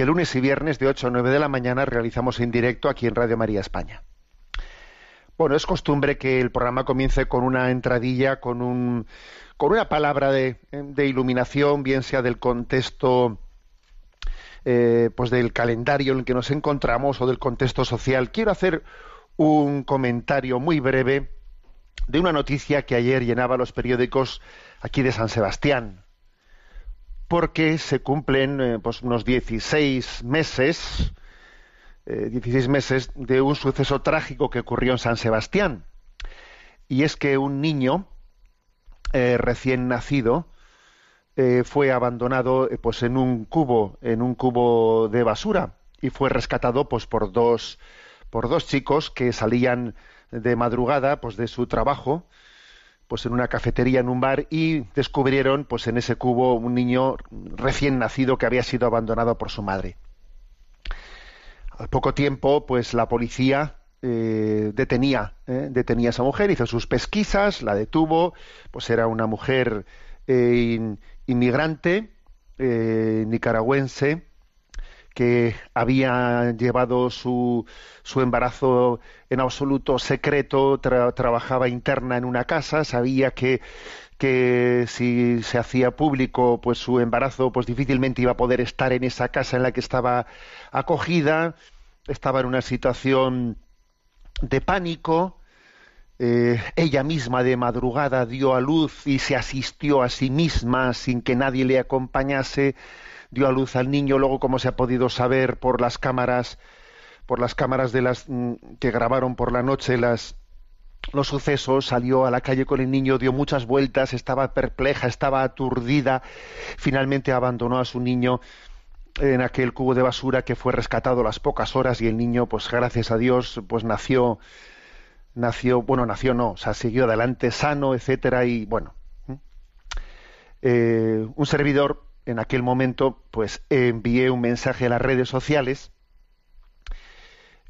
que lunes y viernes de 8 a 9 de la mañana realizamos en directo aquí en Radio María España. Bueno, es costumbre que el programa comience con una entradilla, con, un, con una palabra de, iluminación, bien sea del contexto eh, pues del calendario en el que nos encontramos o del contexto social. Quiero hacer un comentario muy breve de una noticia que ayer llenaba los periódicos aquí de San Sebastián porque se cumplen eh, pues unos 16 meses, 16 eh, meses de un suceso trágico que ocurrió en San Sebastián. Y es que un niño eh, recién nacido fue abandonado pues en un cubo, en un cubo de basura, y fue rescatado pues por dos, por dos chicos que salían de madrugada pues de su trabajo pues en una cafetería en un bar y descubrieron pues en ese cubo un niño recién nacido que había sido abandonado por su madre. Al poco tiempo pues la policía eh, detenía eh, detenía a esa mujer hizo sus pesquisas la detuvo pues era una mujer eh, inmigrante nicaragüense que había llevado su, su embarazo en absoluto secreto, trabajaba interna en una casa, sabía que, que si se hacía público pues su embarazo pues difícilmente iba a poder estar en esa casa en la que estaba acogida, estaba en una situación de pánico, eh, ella misma de madrugada dio a luz y se asistió a sí misma sin que nadie le acompañase, dio a luz al niño, luego como se ha podido saber por las cámaras, por las cámaras de las mm, que grabaron por la noche las los sucesos, salió a la calle con el niño, dio muchas vueltas, estaba perpleja, estaba aturdida, finalmente abandonó a su niño en aquel cubo de basura que fue rescatado a las pocas horas y el niño, pues gracias a Dios, pues nació, nació, bueno, nació no, o sea, siguió adelante sano, etcétera, y bueno, eh, un servidor en aquel momento, pues envié un mensaje a las redes sociales,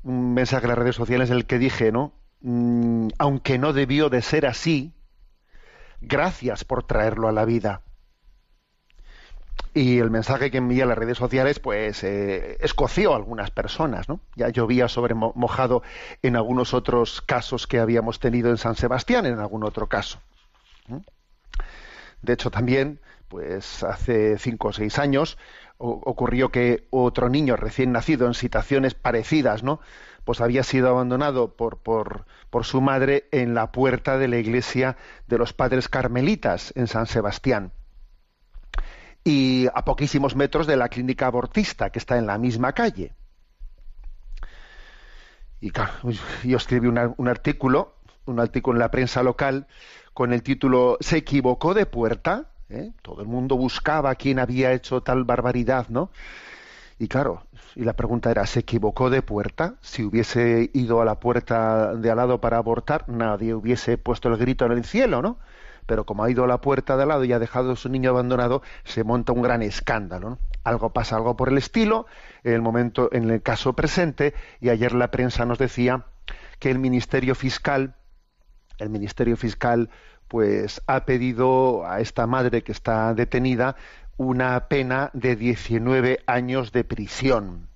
un mensaje a las redes sociales en el que dije, ¿no? Mm, aunque no debió de ser así, gracias por traerlo a la vida. Y el mensaje que envié a las redes sociales, pues, eh, escoció a algunas personas, ¿no? Ya llovía sobre mojado en algunos otros casos que habíamos tenido en San Sebastián, en algún otro caso. De hecho, también pues hace cinco o seis años ocurrió que otro niño recién nacido en situaciones parecidas, ¿no? Pues había sido abandonado por, por, por su madre en la puerta de la iglesia de los padres carmelitas en San Sebastián. Y a poquísimos metros de la clínica abortista, que está en la misma calle. Y yo escribí un artículo, un artículo en la prensa local, con el título ¿Se equivocó de puerta? ¿Eh? Todo el mundo buscaba quién había hecho tal barbaridad, ¿no? Y claro, y la pregunta era, ¿se equivocó de puerta? Si hubiese ido a la puerta de al lado para abortar, nadie hubiese puesto el grito en el cielo, ¿no? Pero como ha ido a la puerta de al lado y ha dejado a su niño abandonado, se monta un gran escándalo. ¿no? Algo pasa, algo por el estilo, en el momento, en el caso presente, y ayer la prensa nos decía que el Ministerio Fiscal, el Ministerio Fiscal pues ha pedido a esta madre que está detenida una pena de 19 años de prisión.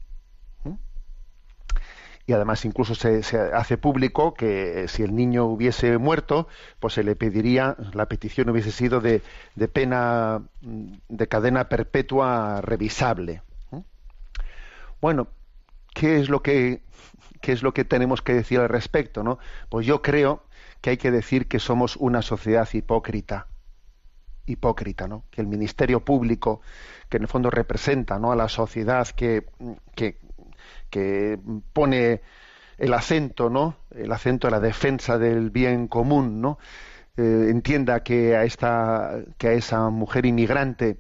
¿Mm? Y además incluso se, hace público que si el niño hubiese muerto, pues se le pediría, la petición hubiese sido de, pena mm, de cadena perpetua revisable. ¿Mm? Bueno, ¿qué es lo que qué es lo que tenemos que decir al respecto? ¿no? Pues yo creo que hay que decir que somos una sociedad hipócrita hipócrita, ¿no? Que el ministerio público, que en el fondo representa, ¿no? A la sociedad que, que, pone el acento, ¿no? El acento en la defensa del bien común, ¿no? Eh, entienda que a esta, que a esa mujer inmigrante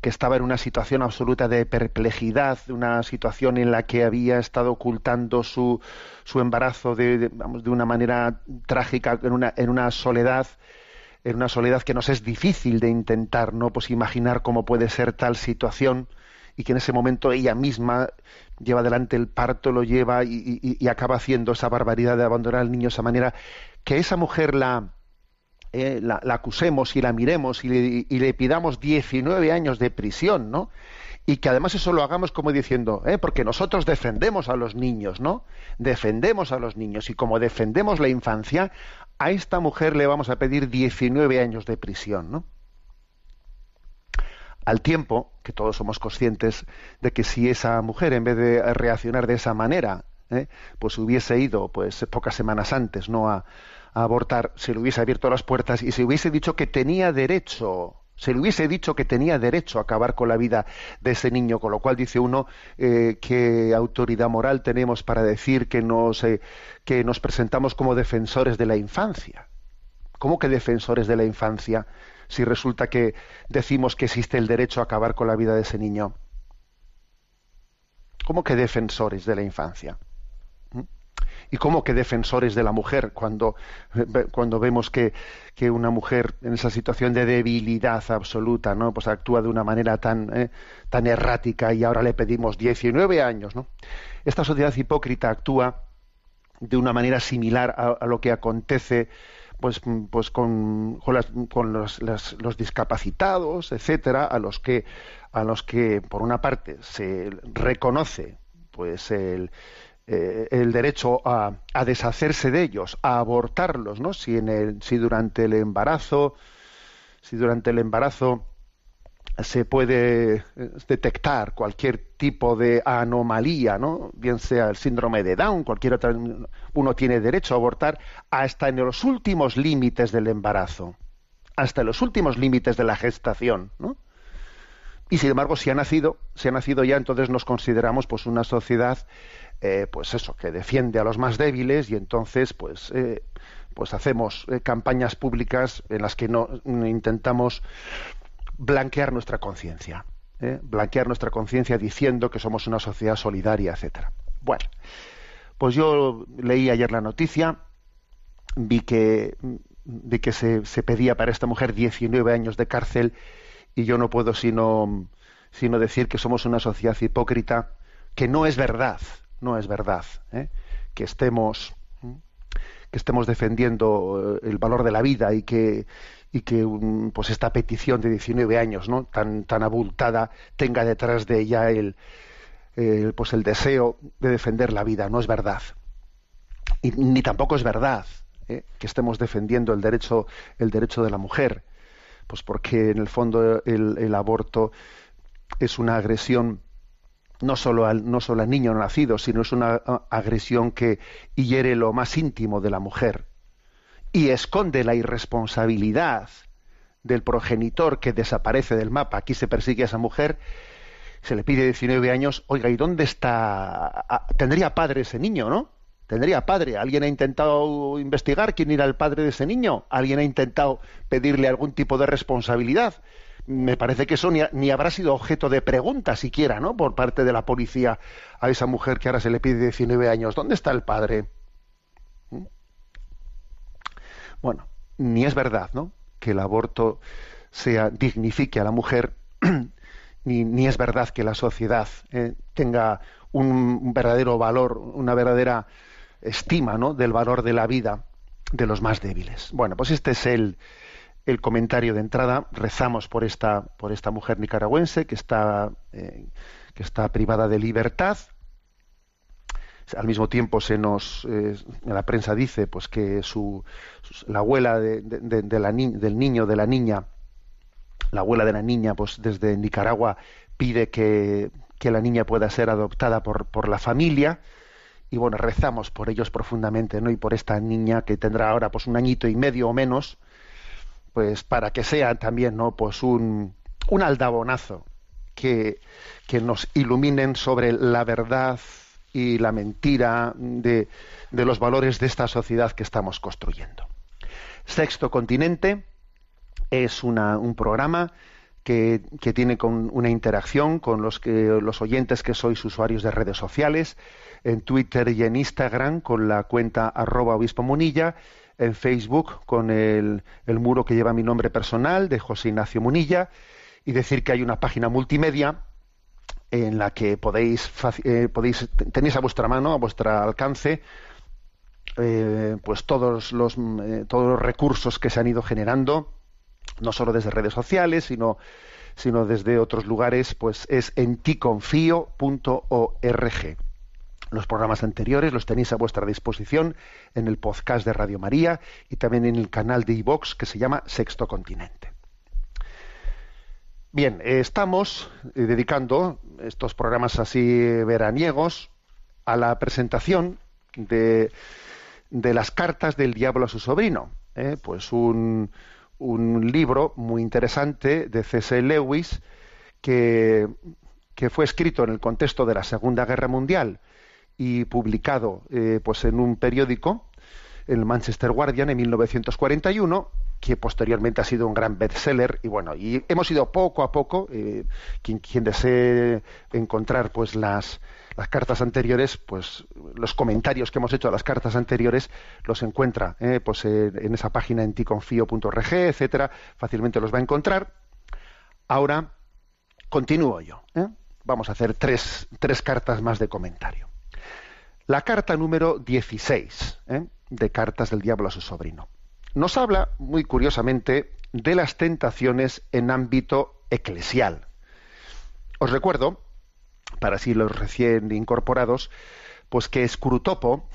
que estaba en una situación absoluta de perplejidad, una situación en la que había estado ocultando su, su embarazo de, vamos, de una manera trágica, en una, en una soledad, en una soledad que nos es difícil de intentar, ¿no? Pues imaginar cómo puede ser tal situación y que en ese momento ella misma lleva adelante el parto, lo lleva y, acaba haciendo esa barbaridad de abandonar al niño de esa manera, que esa mujer la, eh, la, acusemos y la miremos y le, y le, pidamos 19 años de prisión, ¿no? Y que además eso lo hagamos como diciendo, ¿eh? porque nosotros defendemos a los niños, ¿no? Defendemos a los niños y como defendemos la infancia, a esta mujer le vamos a pedir 19 años de prisión, ¿no? Al tiempo que todos somos conscientes de que si esa mujer, en vez de reaccionar de esa manera, ¿eh? pues hubiese ido pues pocas semanas antes no a, abortar, se le hubiese abierto las puertas y se hubiese dicho que tenía derecho se le hubiese dicho que tenía derecho a acabar con la vida de ese niño, con lo cual dice uno eh, qué autoridad moral tenemos para decir que nos, eh, que nos presentamos como defensores de la infancia. ¿Cómo que defensores de la infancia? si resulta que decimos que existe el derecho a acabar con la vida de ese niño? ¿Cómo que defensores de la infancia? ¿Mm? ¿Y cómo que defensores de la mujer cuando, cuando vemos que, una mujer en esa situación de debilidad absoluta, ¿no? Pues actúa de una manera tan, eh, tan errática y ahora le pedimos 19 años, ¿no? Esta sociedad hipócrita actúa de una manera similar a lo que acontece pues, pues con, con, los, los, discapacitados, etcétera, a los que a los que por una parte se reconoce pues el, eh, el derecho a, a, deshacerse de ellos, a abortarlos, ¿no? Si en el, si durante el embarazo, si durante el embarazo se puede eh, detectar cualquier tipo de anomalía, ¿no? bien sea el síndrome de Down, cualquier otra, uno tiene derecho a abortar hasta en los últimos límites del embarazo, hasta en los últimos límites de la gestación, ¿no? Y sin embargo, si ha nacido, si ha nacido ya, entonces nos consideramos pues una sociedad, eh, pues eso, que defiende a los más débiles y entonces, pues, eh, pues hacemos campañas públicas en las que no intentamos blanquear nuestra conciencia. ¿eh? Blanquear nuestra conciencia diciendo que somos una sociedad solidaria, etcétera. Bueno, pues yo leí ayer la noticia, vi que, vi que se, se, pedía para esta mujer 19 años de cárcel y yo no puedo sino, sino decir que somos una sociedad hipócrita, que no es verdad, no es verdad, ¿eh? que estemos que estemos defendiendo el valor de la vida y que y que pues esta petición de 19 años no tan tan abultada tenga detrás de ella el, pues el deseo de defender la vida no es verdad y ni tampoco es verdad ¿eh? que estemos defendiendo el derecho el derecho de la mujer pues porque en el fondo el, el aborto es una agresión no solo al no solo al niño nacido sino es una agresión que hiere lo más íntimo de la mujer y esconde la irresponsabilidad del progenitor que desaparece del mapa. Aquí se persigue a esa mujer, se le pide 19 años, oiga, ¿y dónde está? Tendría padre ese niño, ¿no? Tendría padre. ¿Alguien ha intentado investigar quién era el padre de ese niño? ¿Alguien ha intentado pedirle algún tipo de responsabilidad? Me parece que eso ni, ni habrá sido objeto de pregunta siquiera, ¿no? Por parte de la policía a esa mujer que ahora se le pide 19 años. ¿Dónde está el padre? Bueno, ni es verdad, ¿no? Que el aborto sea dignifique a la mujer, ni, ni es verdad que la sociedad eh, tenga un, verdadero valor, una verdadera estima, ¿no? Del valor de la vida de los más débiles. Bueno, pues este es el, el comentario de entrada. Rezamos por esta, por esta mujer nicaragüense que está, eh, que está privada de libertad al mismo tiempo se nos eh, la prensa dice pues que su, la abuela de, la del niño de la niña la abuela de la niña pues desde Nicaragua pide que, que la niña pueda ser adoptada por, por la familia y bueno rezamos por ellos profundamente no y por esta niña que tendrá ahora pues un añito y medio o menos pues para que sea también no pues un un aldabonazo que, que nos iluminen sobre la verdad y la mentira de, de los valores de esta sociedad que estamos construyendo. Sexto Continente es una, un programa que, tiene con una interacción con los, que, los oyentes que sois usuarios de redes sociales, en Twitter y en Instagram con la cuenta arroba obispo munilla, en Facebook con el, muro que lleva mi nombre personal de José Ignacio Munilla, y decir que hay una página multimedia en la que podéis, eh, podéis tenéis a vuestra mano, a vuestro alcance, eh, pues todos los, eh, todos los recursos que se han ido generando, no solo desde redes sociales, sino, sino desde otros lugares, pues es en ticonfio.org. Los programas anteriores los tenéis a vuestra disposición en el podcast de Radio María y también en el canal de iVox que se llama Sexto Continente. Bien, estamos dedicando estos programas así veraniegos a la presentación de las cartas del diablo a su sobrino. ¿eh? Pues un, libro muy interesante de C.S. Lewis que, fue escrito en el contexto de la Segunda Guerra Mundial y publicado eh, pues en un periódico, el Manchester Guardian, en 1941 que posteriormente ha sido un gran bestseller y bueno y hemos ido poco a poco eh, quien, quien desee encontrar pues las las cartas anteriores, pues los comentarios que hemos hecho a las cartas anteriores los encuentra eh, pues, en esa página en ticonfio.org, etcétera, fácilmente los va a encontrar. Ahora continúo yo. ¿eh? Vamos a hacer tres, tres, cartas más de comentario. La carta número 16 de Cartas del Diablo a su sobrino. Nos habla, muy curiosamente, de las tentaciones en ámbito eclesial. Os recuerdo para así los recién incorporados, pues que Scrutopo,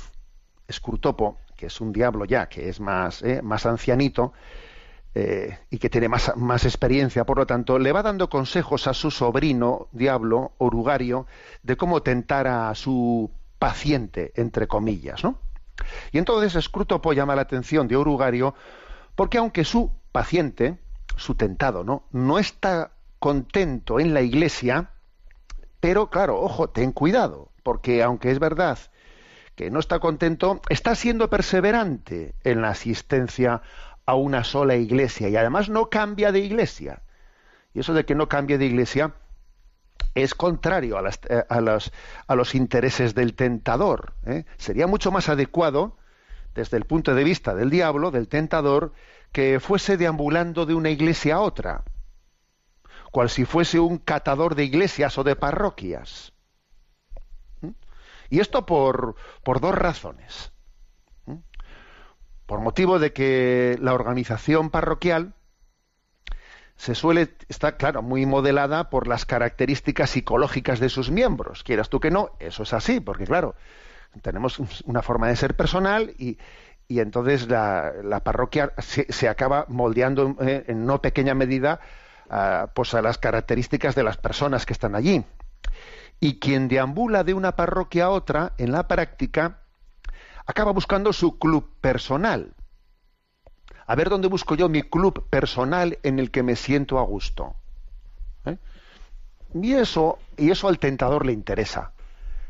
Scrutopo, que es un diablo ya, que es más, eh, más ancianito, eh, y que tiene más, más, experiencia, por lo tanto, le va dando consejos a su sobrino, diablo, orugario, de cómo tentar a su paciente, entre comillas, ¿no? Y entonces Scrutopo llama la atención de Orugario porque aunque su paciente, su tentado, ¿no? no está contento en la iglesia, pero claro, ojo, ten cuidado, porque aunque es verdad que no está contento, está siendo perseverante en la asistencia a una sola iglesia y además no cambia de iglesia. Y eso de que no cambie de iglesia es contrario a, eh, los, intereses del tentador. ¿eh? Sería mucho más adecuado, desde el punto de vista del diablo, del tentador, que fuese deambulando de una iglesia a otra cual si fuese un catador de iglesias o de parroquias. Y esto por, por dos razones. Por motivo de que la organización parroquial se suele, está claro, muy modelada por las características psicológicas de sus miembros. Quieras tú que no, eso es así, porque claro, tenemos una forma de ser personal y, y entonces la, parroquia se, se, acaba moldeando eh, en no pequeña medida a, pues a las características de las personas que están allí. Y quien deambula de una parroquia a otra, en la práctica, acaba buscando su club personal. A ver dónde busco yo mi club personal en el que me siento a gusto. ¿Eh? Y eso, y eso al tentador le interesa.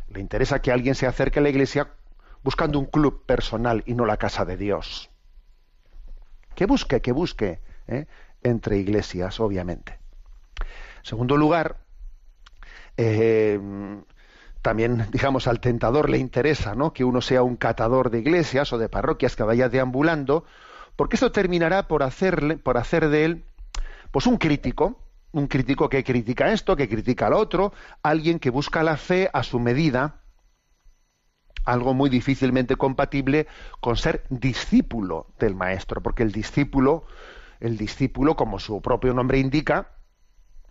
Le interesa que alguien se acerque a la iglesia buscando un club personal y no la casa de Dios. Que busque, que busque. ¿eh? entre iglesias, obviamente. En segundo lugar, eh, también, digamos, al tentador le interesa ¿no? que uno sea un catador de iglesias o de parroquias que vaya deambulando, porque eso terminará por, hacerle, por hacer de él pues un crítico, un crítico que critica esto, que critica al otro, alguien que busca la fe a su medida, algo muy difícilmente compatible con ser discípulo del maestro, porque el discípulo el discípulo, como su propio nombre indica,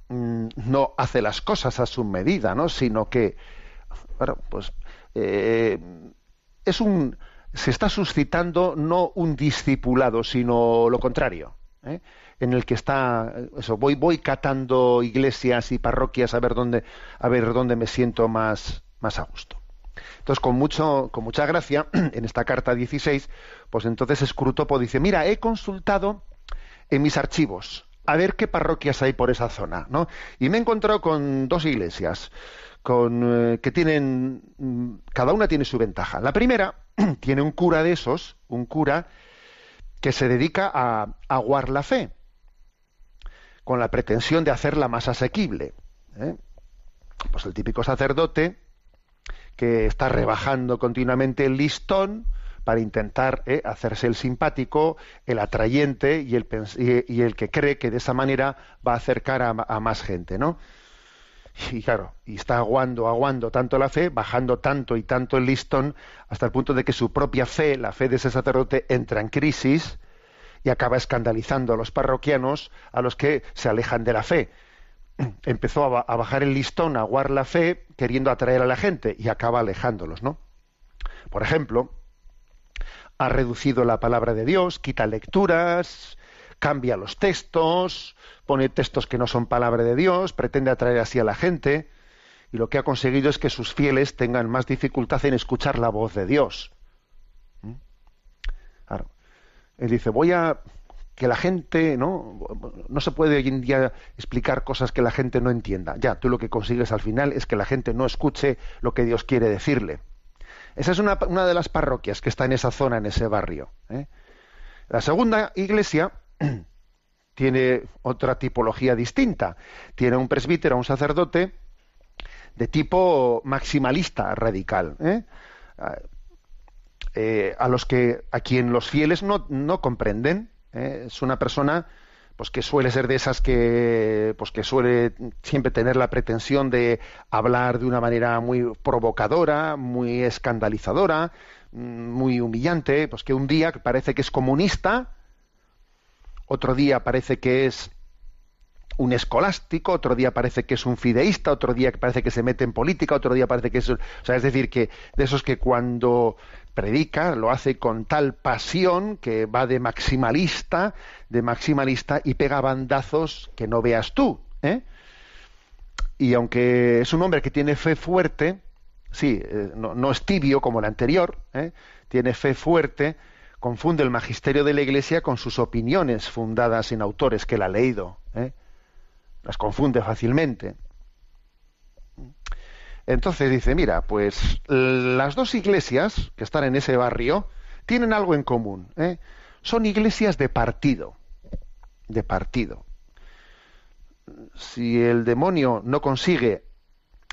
mm, no hace las cosas a su medida, ¿no? Sino que, bueno, pues eh, es un, se está suscitando no un discipulado, sino lo contrario, ¿eh? en el que está, eso, voy, catando iglesias y parroquias a ver dónde, a ver dónde me siento más, más a gusto. Entonces, con, mucho, con mucha gracia, en esta carta 16, pues entonces Scrutopo dice, mira, he consultado en mis archivos a ver qué parroquias hay por esa zona, ¿no? Y me he encontrado con dos iglesias con, eh, que tienen, mm, cada una tiene su ventaja. La primera tiene un cura de esos, un cura que se dedica a aguar la fe. con la pretensión de hacerla más asequible. ¿eh? Pues el típico sacerdote que está rebajando continuamente el listón para intentar ¿eh? hacerse el simpático, el atrayente y el, y el, que cree que de esa manera va a acercar a, a más gente, ¿no? Y claro, y está aguando, aguando tanto la fe, bajando tanto y tanto el listón, hasta el punto de que su propia fe, la fe de ese sacerdote, entra en crisis y acaba escandalizando a los parroquianos a los que se alejan de la fe. Empezó a, bajar el listón, a aguar la fe, queriendo atraer a la gente y acaba alejándolos, ¿no? Por ejemplo, ha reducido la palabra de Dios, quita lecturas, cambia los textos, pone textos que no son palabra de Dios, pretende atraer así a la gente, y lo que ha conseguido es que sus fieles tengan más dificultad en escuchar la voz de Dios. ¿Mm? Él dice, voy a que la gente, ¿no? No se puede hoy en día explicar cosas que la gente no entienda. Ya, tú lo que consigues al final es que la gente no escuche lo que Dios quiere decirle. Esa es una, una de las parroquias que está en esa zona, en ese barrio. ¿eh? La segunda iglesia tiene otra tipología distinta. Tiene un presbítero, un sacerdote de tipo maximalista radical. ¿eh? Eh, a los que a quien los fieles no, no comprenden. ¿eh? Es una persona pues que suele ser de esas que pues que suele siempre tener la pretensión de hablar de una manera muy provocadora, muy escandalizadora, mm, muy humillante, pues que un día parece que es comunista, otro día parece que es un escolástico, otro día parece que es un fideísta, otro día parece que se mete en política, otro día parece que es, o sea, es decir, que de esos que cuando predica lo hace con tal pasión que va de maximalista, de maximalista y pega bandazos que no veas tú, ¿eh? Y aunque es un hombre que tiene fe fuerte, sí, eh, no, es tibio como el anterior, ¿eh? tiene fe fuerte, confunde el magisterio de la Iglesia con sus opiniones fundadas en autores que él ha leído. ¿eh? las confunde fácilmente. Entonces dice, mira, pues las dos iglesias que están en ese barrio tienen algo en común. ¿eh? Son iglesias de partido, de partido. Si el demonio no consigue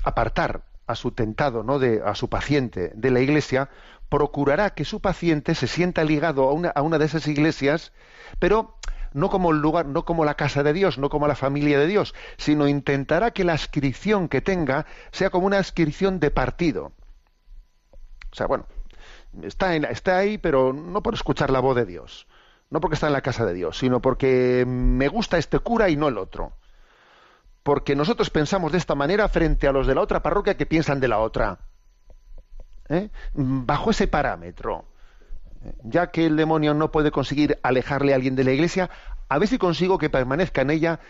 apartar a su tentado, ¿no? de, a su paciente de la iglesia, procurará que su paciente se sienta ligado a una, a una de esas iglesias, pero no como el lugar, no como la casa de Dios, no como la familia de Dios, sino intentará que la inscripción que tenga sea como una inscripción de partido. O sea, bueno, está, está ahí, pero no por escuchar la voz de Dios, no porque está en la casa de Dios, sino porque me gusta este cura y no el otro. Porque nosotros pensamos de esta manera frente a los de la otra parroquia que piensan de la otra. ¿Eh? Bajo ese parámetro ya que el demonio no puede conseguir alejarle a alguien de la iglesia, a ver si consigo que permanezca en ella,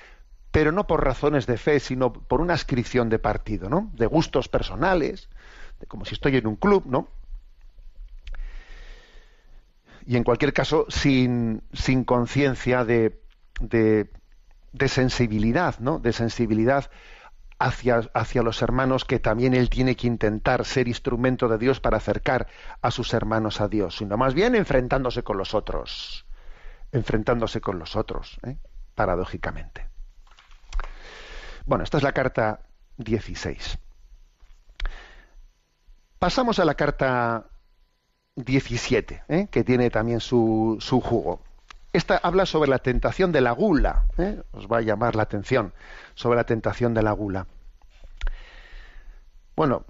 pero no por razones de fe, sino por una ascripción de partido, ¿no? De gustos personales, de como si estoy en un club, ¿no? Y en cualquier caso, sin, sin conciencia de, de, de sensibilidad, ¿no? De sensibilidad hacia, los hermanos que también él tiene que intentar ser instrumento de Dios para acercar a sus hermanos a Dios, sino más bien enfrentándose con los otros, enfrentándose con los otros, ¿eh? paradójicamente. Bueno, esta es la carta 16. Pasamos a la carta 17, ¿eh? que tiene también su, su, jugo. Esta habla sobre la tentación de la gula, ¿eh? os va a llamar la atención sobre la tentación de la gula. Bueno,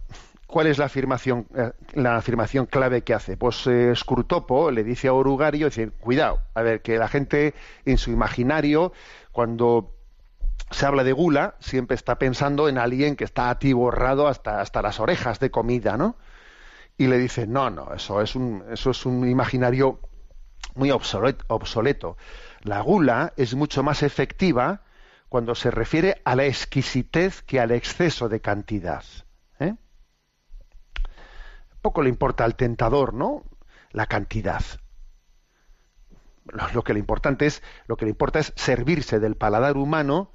¿cuál es la afirmación, eh, la afirmación clave que hace? Pues eh, Scrutopo le dice a Orugario, dice, cuidado, a ver, que la gente en su imaginario, cuando se habla de gula, siempre está pensando en alguien que está atiborrado hasta, hasta las orejas de comida, ¿no? Y le dice, no, no, eso es un, eso es un imaginario muy obsoleto. La gula es mucho más efectiva cuando se refiere a la exquisitez que al exceso de cantidad. ¿eh? Poco le importa al tentador, ¿no? La cantidad. Lo, que importante es, lo que le importa es servirse del paladar humano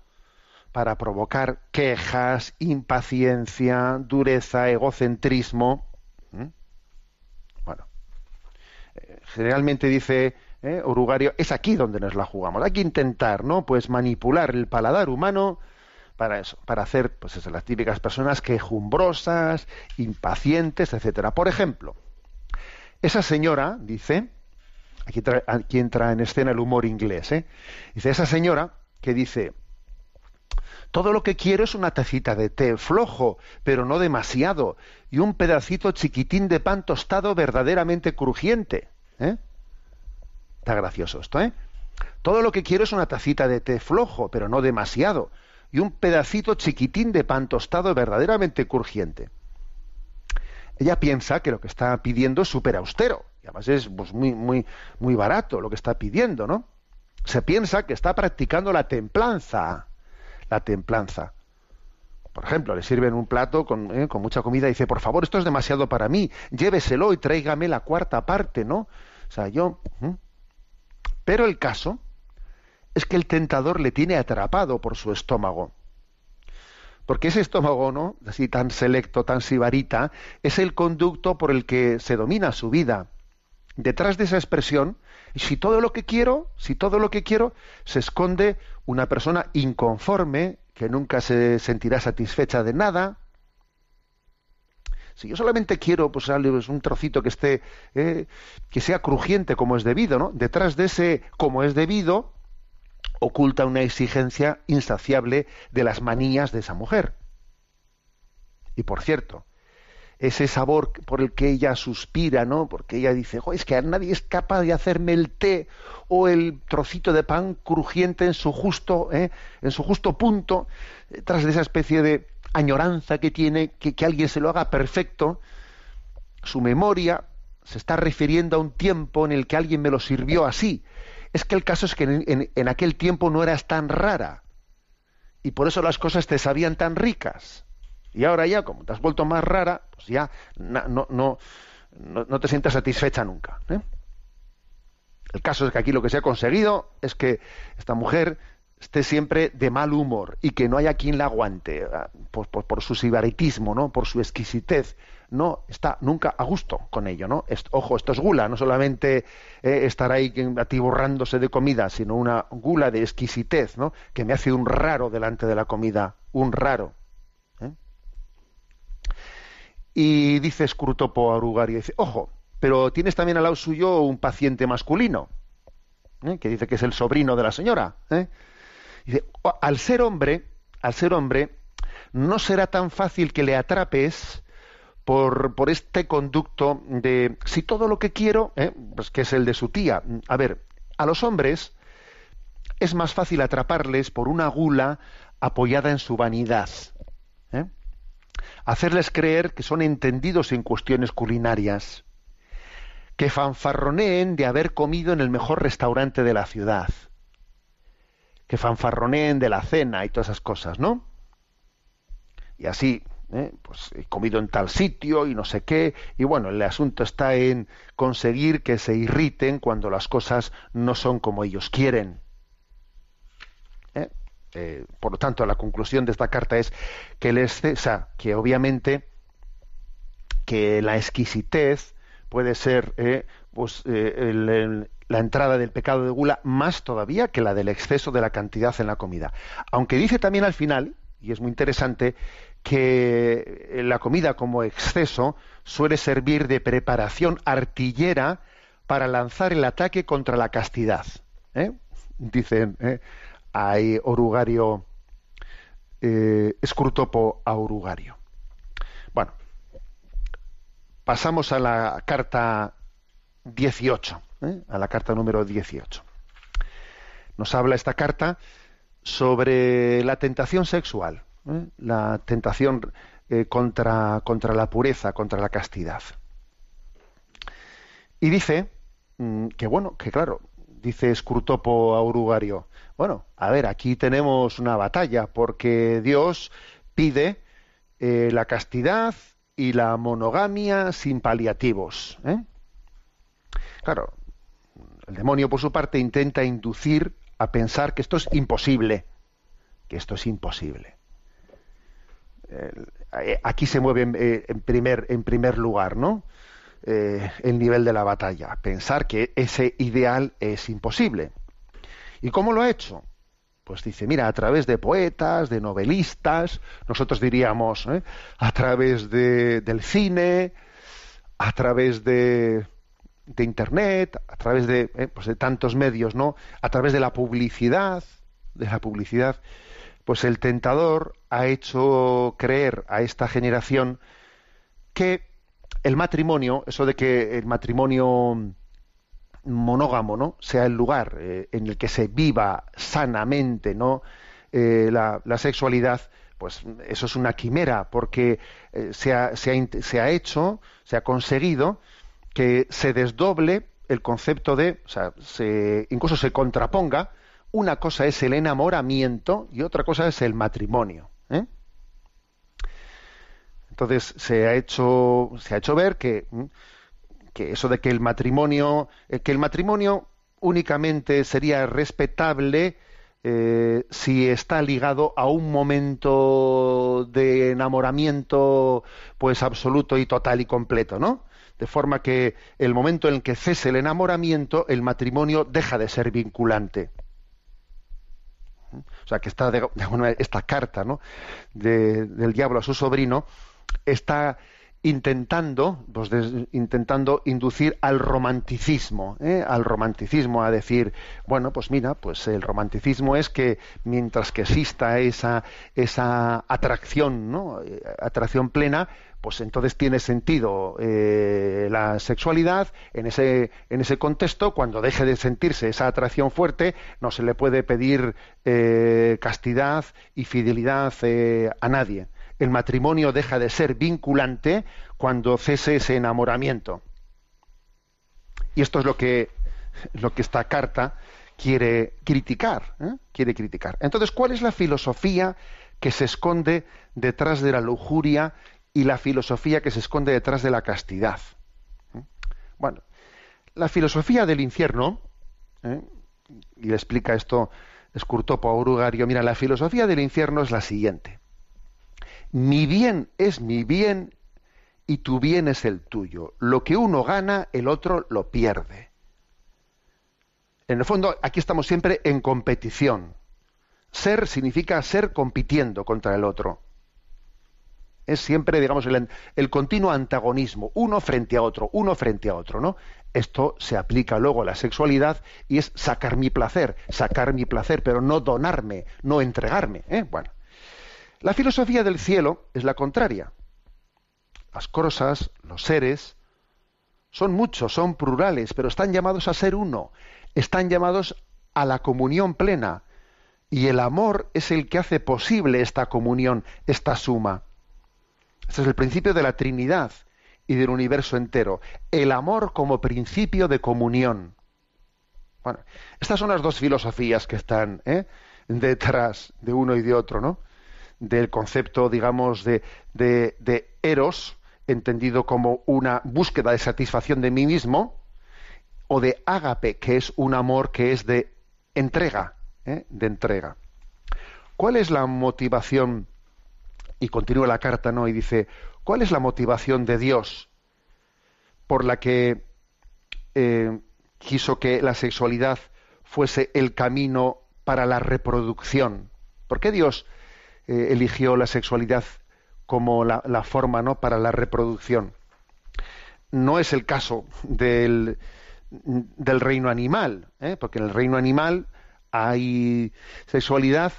para provocar quejas, impaciencia, dureza, egocentrismo. ¿eh? Bueno, eh, generalmente dice ¿eh? Es aquí donde nos la jugamos. Hay que intentar, ¿no? Pues manipular el paladar humano para eso, para hacer, pues las típicas personas quejumbrosas, impacientes, etcétera. Por ejemplo, esa señora dice, aquí, aquí entra en escena el humor inglés, ¿eh? dice esa señora que dice, todo lo que quiero es una tacita de té flojo, pero no demasiado, y un pedacito chiquitín de pan tostado verdaderamente crujiente. ¿Eh? Está gracioso esto, ¿eh? Todo lo que quiero es una tacita de té flojo, pero no demasiado, y un pedacito chiquitín de pan tostado verdaderamente crujiente. Ella piensa que lo que está pidiendo es súper austero, y además es pues, muy, muy, muy barato lo que está pidiendo, ¿no? Se piensa que está practicando la templanza, la templanza. Por ejemplo, le sirven un plato con, eh, con, mucha comida y dice, por favor, esto es demasiado para mí, lléveselo y tráigame la cuarta parte, ¿no? O sea, yo... Pero el caso es que el tentador le tiene atrapado por su estómago. Porque ese estómago, ¿no? Así tan selecto, tan sibarita, es el conducto por el que se domina su vida. Detrás de esa expresión, si todo lo que quiero, si todo lo que quiero, se esconde una persona inconforme, que nunca se sentirá satisfecha de nada, si yo solamente quiero pues, pues un trocito que esté, eh, que sea crujiente como es debido, ¿no? Detrás de ese como es debido oculta una exigencia insaciable de las manías de esa mujer. Y por cierto, ese sabor por el que ella suspira, ¿no? Porque ella dice, es que nadie es capaz de hacerme el té o el trocito de pan crujiente en su justo, ¿eh? en su justo punto, tras de esa especie de añoranza que tiene, que, alguien se lo haga perfecto, su memoria se está refiriendo a un tiempo en el que alguien me lo sirvió así. Es que el caso es que en, aquel tiempo no eras tan rara y por eso las cosas te sabían tan ricas. Y ahora ya, como te has vuelto más rara, pues ya no, no, no, te sientes satisfecha nunca. ¿eh? El caso es que aquí lo que se ha conseguido es que esta mujer esté siempre de mal humor y que no haya quien la aguante ah, por, su sibaritismo, ¿no? por su exquisitez. No está nunca a gusto con ello, ¿no? ojo, esto es gula, no solamente eh, estar ahí atiborrándose de comida, sino una gula de exquisitez, ¿no? Que me hace un raro delante de la comida, un raro. ¿eh? Y dice Scrutopo Arugario, dice, ojo, pero tienes también al lado suyo un paciente masculino, ¿eh? que dice que es el sobrino de la señora. ¿eh? Dice, al ser hombre, al ser hombre, no será tan fácil que le atrapes por, por este conducto de si todo lo que quiero, ¿eh? pues que es el de su tía. A ver, a los hombres es más fácil atraparles por una gula apoyada en su vanidad. Hacerles creer que son entendidos en cuestiones culinarias, que fanfarroneen de haber comido en el mejor restaurante de la ciudad que fanfarroneen de la cena y todas esas cosas, ¿no? Y así, ¿eh? pues he comido en tal sitio y no sé qué, y bueno, el asunto está en conseguir que se irriten cuando las cosas no son como ellos quieren. ¿Eh? Eh, por lo tanto, la conclusión de esta carta es que el excesa, que obviamente que la exquisitez puede ser pues, el, la entrada del pecado de gula más todavía que la del exceso de la cantidad en la comida. Aunque dice también al final, y es muy interesante, que la comida como exceso suele servir de preparación artillera para lanzar el ataque contra la castidad. ¿eh? Dicen, ¿eh? Hay orugario, eh, escrutopo a orugario. Bueno, pasamos a la carta 18. ¿eh? a la carta número 18. Nos habla esta carta sobre la tentación sexual, ¿eh? la tentación contra, contra la pureza, contra la castidad. Y dice mm, que, bueno, que claro, dice Scrutopo Aurugario, bueno, a ver, aquí tenemos una batalla, porque Dios pide la castidad y la monogamia sin paliativos. Claro, el demonio, por su parte, intenta inducir a pensar que esto es imposible, que esto es imposible. Eh, aquí se mueve eh, en, en primer lugar, ¿no? Eh, el nivel de la batalla, pensar que ese ideal es imposible. ¿Y cómo lo ha hecho? Pues dice, mira, a través de poetas, de novelistas, nosotros diríamos, ¿eh? a través de, del cine, a través de, de internet, a través de, ¿eh? pues de tantos medios, ¿no? A través de la publicidad, de la publicidad, pues el tentador ha hecho creer a esta generación que el matrimonio, eso de que el matrimonio monógamo, ¿no? Sea el lugar eh, en el que se viva sanamente, ¿no? Eh, la, sexualidad, pues eso es una quimera, porque eh, se, ha, se, ha, hecho, se ha conseguido que se desdoble el concepto de, o sea, se, incluso se contraponga, una cosa es el enamoramiento y otra cosa es el matrimonio. Entonces se ha hecho, se ha hecho ver que que eso de que el matrimonio, eh, que el matrimonio únicamente sería respetable eh, si está ligado a un momento de enamoramiento pues absoluto y total y completo, ¿no? De forma que el momento en que cese el enamoramiento, el matrimonio deja de ser vinculante. O sea, que está de, esta carta ¿no? del diablo a su sobrino está intentando, pues intentando inducir al romanticismo, ¿eh? al romanticismo, a decir, bueno, pues mira, pues el romanticismo es que mientras que exista esa, esa atracción, ¿no? Eh, atracción plena, pues entonces tiene sentido eh, la sexualidad en ese, en ese contexto, cuando deje de sentirse esa atracción fuerte, no se le puede pedir castidad y fidelidad a nadie el matrimonio deja de ser vinculante cuando cese ese enamoramiento. Y esto es lo que, lo que esta carta quiere criticar. ¿eh? Quiere criticar. Entonces, ¿cuál es la filosofía que se esconde detrás de la lujuria y la filosofía que se esconde detrás de la castidad? ¿Eh? Bueno, la filosofía del infierno, ¿eh? y le explica esto Escurtopo Urugario, mira, la filosofía del infierno es la siguiente mi bien es mi bien y tu bien es el tuyo. Lo que uno gana, el otro lo pierde. En el fondo, aquí estamos siempre en competición. Ser significa ser compitiendo contra el otro. Es siempre, digamos, el, continuo antagonismo, uno frente a otro, uno frente a otro, ¿no? Esto se aplica luego a la sexualidad y es sacar mi placer, sacar mi placer, pero no donarme, no entregarme. ¿eh? Bueno, la filosofía del cielo es la contraria. Las cosas, los seres, son muchos, son plurales, pero están llamados a ser uno, están llamados a la comunión plena. Y el amor es el que hace posible esta comunión, esta suma. Este es el principio de la Trinidad y del universo entero. El amor como principio de comunión. Bueno, estas son las dos filosofías que están ¿eh? detrás de uno y de otro, ¿no? Del concepto, digamos, de, de, eros, entendido como una búsqueda de satisfacción de mí mismo, o de ágape, que es un amor que es de entrega, ¿eh? de entrega. ¿Cuál es la motivación? Y continúa la carta, ¿no? Y dice, ¿cuál es la motivación de Dios por la que eh, quiso que la sexualidad fuese el camino para la reproducción? ¿Por qué Dios eh, eligió la sexualidad como la, forma ¿no? para la reproducción. No es el caso del, del reino animal, ¿eh? porque en el reino animal hay sexualidad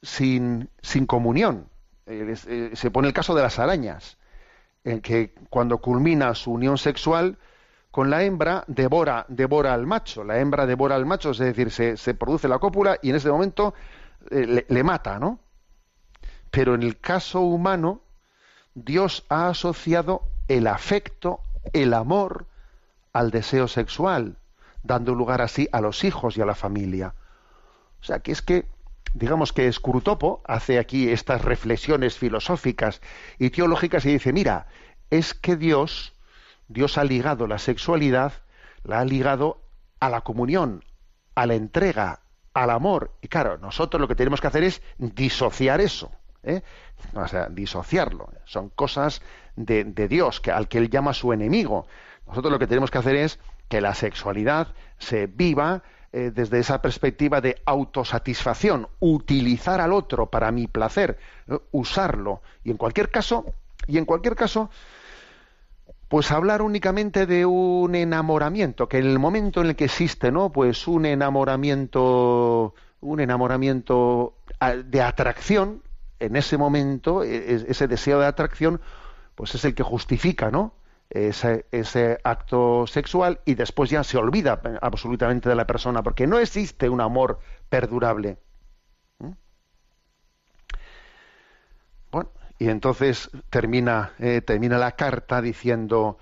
sin, sin comunión. Eh, se pone el caso de las arañas, en que cuando culmina su unión sexual con la hembra, devora, devora al macho. La hembra devora al macho, es decir, se, se produce la cópula y en ese momento le, mata, ¿no? Pero en el caso humano, Dios ha asociado el afecto, el amor, al deseo sexual, dando lugar así a los hijos y a la familia. O sea, que es que, digamos que Scrutopo hace aquí estas reflexiones filosóficas y teológicas y dice, mira, es que Dios, Dios ha ligado la sexualidad, la ha ligado a la comunión, a la entrega, al amor. Y claro, nosotros lo que tenemos que hacer es disociar eso. ¿Eh? o sea, disociarlo. Son cosas de, Dios, que, al que él llama su enemigo. Nosotros lo que tenemos que hacer es que la sexualidad se viva eh, desde esa perspectiva de autosatisfacción, utilizar al otro para mi placer, usarlo. Y en cualquier caso, y en cualquier caso, pues hablar únicamente de un enamoramiento, que en el momento en el que existe, ¿no? Pues un enamoramiento, un enamoramiento ah, de atracción, en ese momento, e, e, ese deseo de atracción, pues es el que justifica, ¿no? Ese, acto sexual y después ya se olvida absolutamente de la persona, porque no existe un amor perdurable. Y entonces termina, eh, termina la carta diciendo,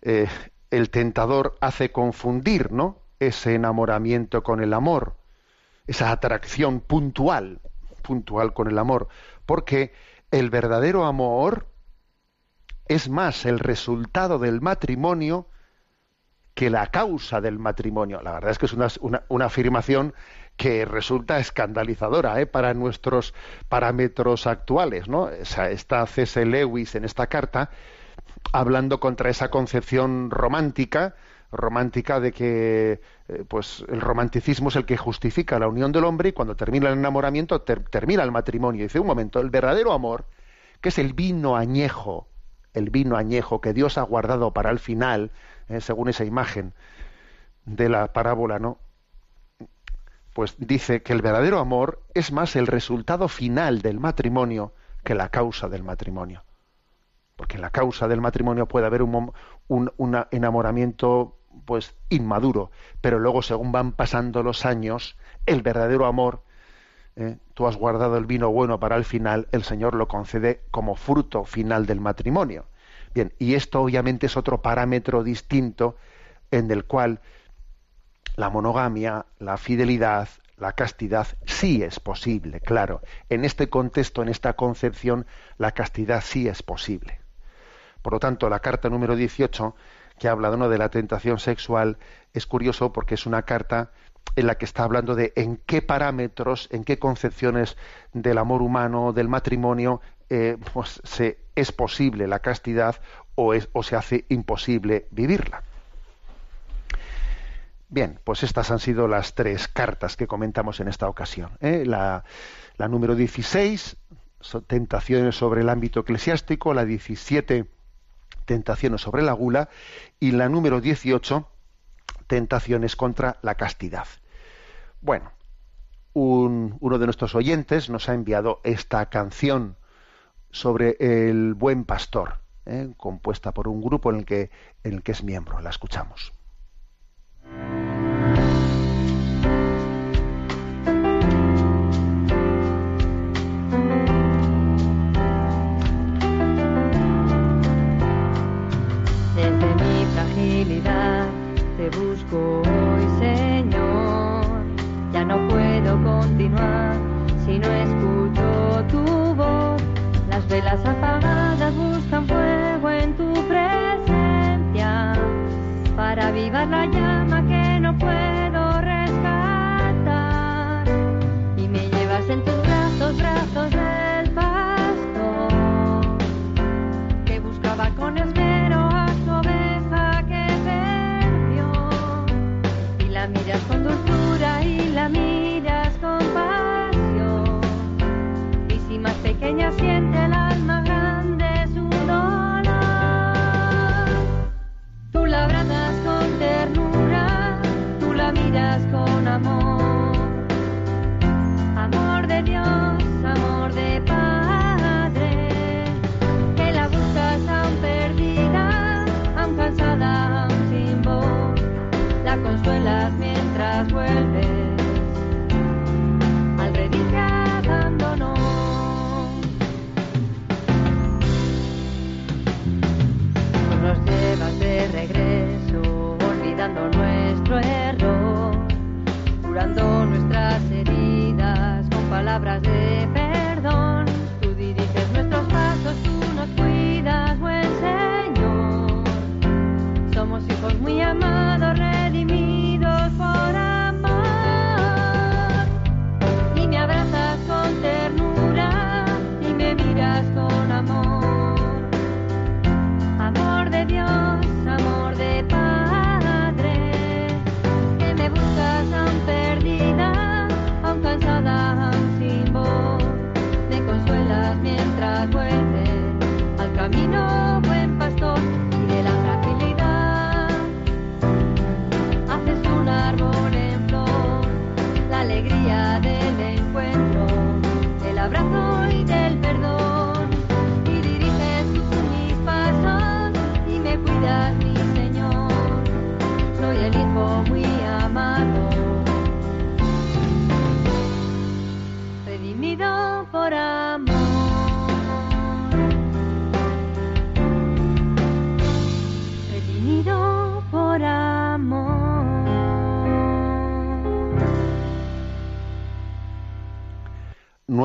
eh, el tentador hace confundir ¿no? ese enamoramiento con el amor, esa atracción puntual, puntual con el amor, porque el verdadero amor es más el resultado del matrimonio que la causa del matrimonio. La verdad es que es una, una afirmación que resulta escandalizadora ¿eh? para nuestros parámetros actuales. ¿no? está C.S. Lewis en esta carta hablando contra esa concepción romántica romántica de que eh, pues el romanticismo es el que justifica la unión del hombre y cuando termina el enamoramiento termina el matrimonio. dice un momento, el verdadero amor, que es el vino añejo, el vino añejo que Dios ha guardado para el final, eh, según esa imagen de la parábola, ¿no? pues dice que el verdadero amor es más el resultado final del matrimonio que la causa del matrimonio. Porque en la causa del matrimonio puede haber un, enamoramiento pues inmaduro, pero luego según van pasando los años, el verdadero amor, eh, tú has guardado el vino bueno para el final, el Señor lo concede como fruto final del matrimonio. Bien, y esto obviamente es otro parámetro distinto en el cual la monogamia, la fidelidad, la castidad sí es posible, claro. En este contexto, en esta concepción, la castidad sí es posible. Por lo tanto, la carta número 18, que habla de la tentación sexual, es curioso porque es una carta en la que está hablando de en qué parámetros, en qué concepciones del amor humano, del matrimonio, eh, pues se, es posible la castidad o, se hace imposible vivirla. Bien, pues estas han sido las tres cartas que comentamos en esta ocasión. ¿eh? La, número 16, tentaciones sobre el ámbito eclesiástico, la 17, tentaciones sobre la gula, y la número 18, tentaciones contra la castidad. Bueno, uno de nuestros oyentes nos ha enviado esta canción sobre el buen pastor, ¿eh? compuesta por un grupo en el que, en el que es miembro. La escuchamos. Te busco hoy, Señor. Ya no puedo continuar si no escucho tu voz. Las velas apagadas buscan fuego en tu presencia para avivar la llama que no puedo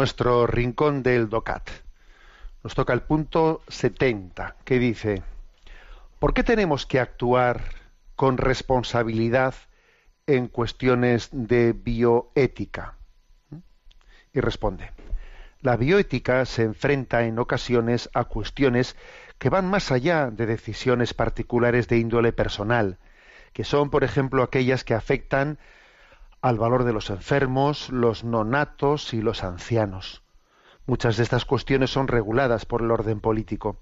nuestro rincón del DOCAT. Nos toca el punto 70, que dice, ¿por qué tenemos que actuar con responsabilidad en cuestiones de bioética? Y responde, la bioética se enfrenta en ocasiones a cuestiones que van más allá de decisiones particulares de índole personal, que son, por ejemplo, aquellas que afectan al valor de los enfermos, los nonatos y los ancianos. Muchas de estas cuestiones son reguladas por el orden político.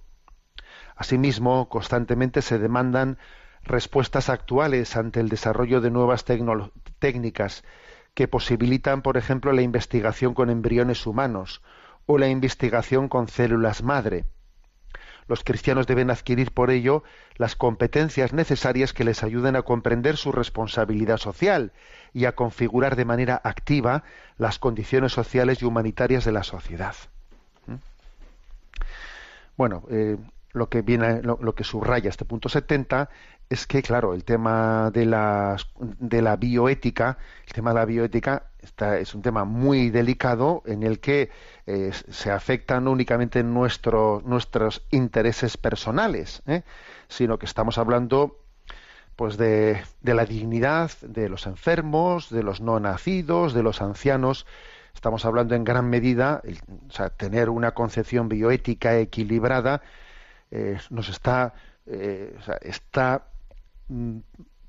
Asimismo, constantemente se demandan respuestas actuales ante el desarrollo de nuevas técnicas que posibilitan, por ejemplo, la investigación con embriones humanos o la investigación con células madre. Los cristianos deben adquirir por ello las competencias necesarias que les ayuden a comprender su responsabilidad social y a configurar de manera activa las condiciones sociales y humanitarias de la sociedad. ¿Mm? Bueno, eh, lo que viene, lo, que subraya este punto 70 es que, claro, el tema de la, de la bioética, el tema de la bioética está, es un tema muy delicado en el que eh, se afectan no únicamente nuestro, nuestros intereses personales, ¿eh? sino que estamos hablando pues de, de, la dignidad de los enfermos, de los no nacidos, de los ancianos. Estamos hablando en gran medida, o sea, tener una concepción bioética equilibrada eh, nos está, eh, está mm,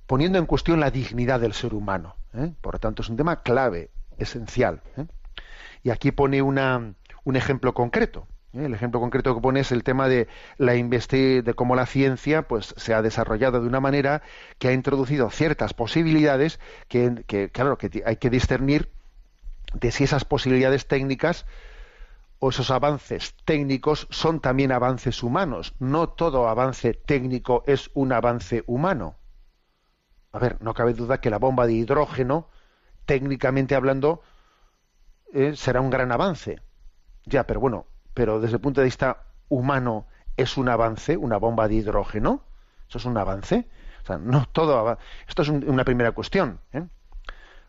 poniendo en cuestión la dignidad del ser humano. ¿eh? Por lo tanto, es un tema clave, esencial. Y aquí pone una, un ejemplo concreto. El ejemplo concreto que pone es el tema de la de cómo la ciencia pues se ha desarrollado de una manera que ha introducido ciertas posibilidades que, que claro que hay que discernir de si esas posibilidades técnicas o esos avances técnicos son también avances humanos. No todo avance técnico es un avance humano. A ver, no cabe duda que la bomba de hidrógeno, técnicamente hablando, eh, será un gran avance. Ya, pero bueno, pero desde el punto de vista humano, ¿es un avance una bomba de hidrógeno? ¿Eso es un avance? O sea, no todo. Esto es una primera cuestión. ¿eh?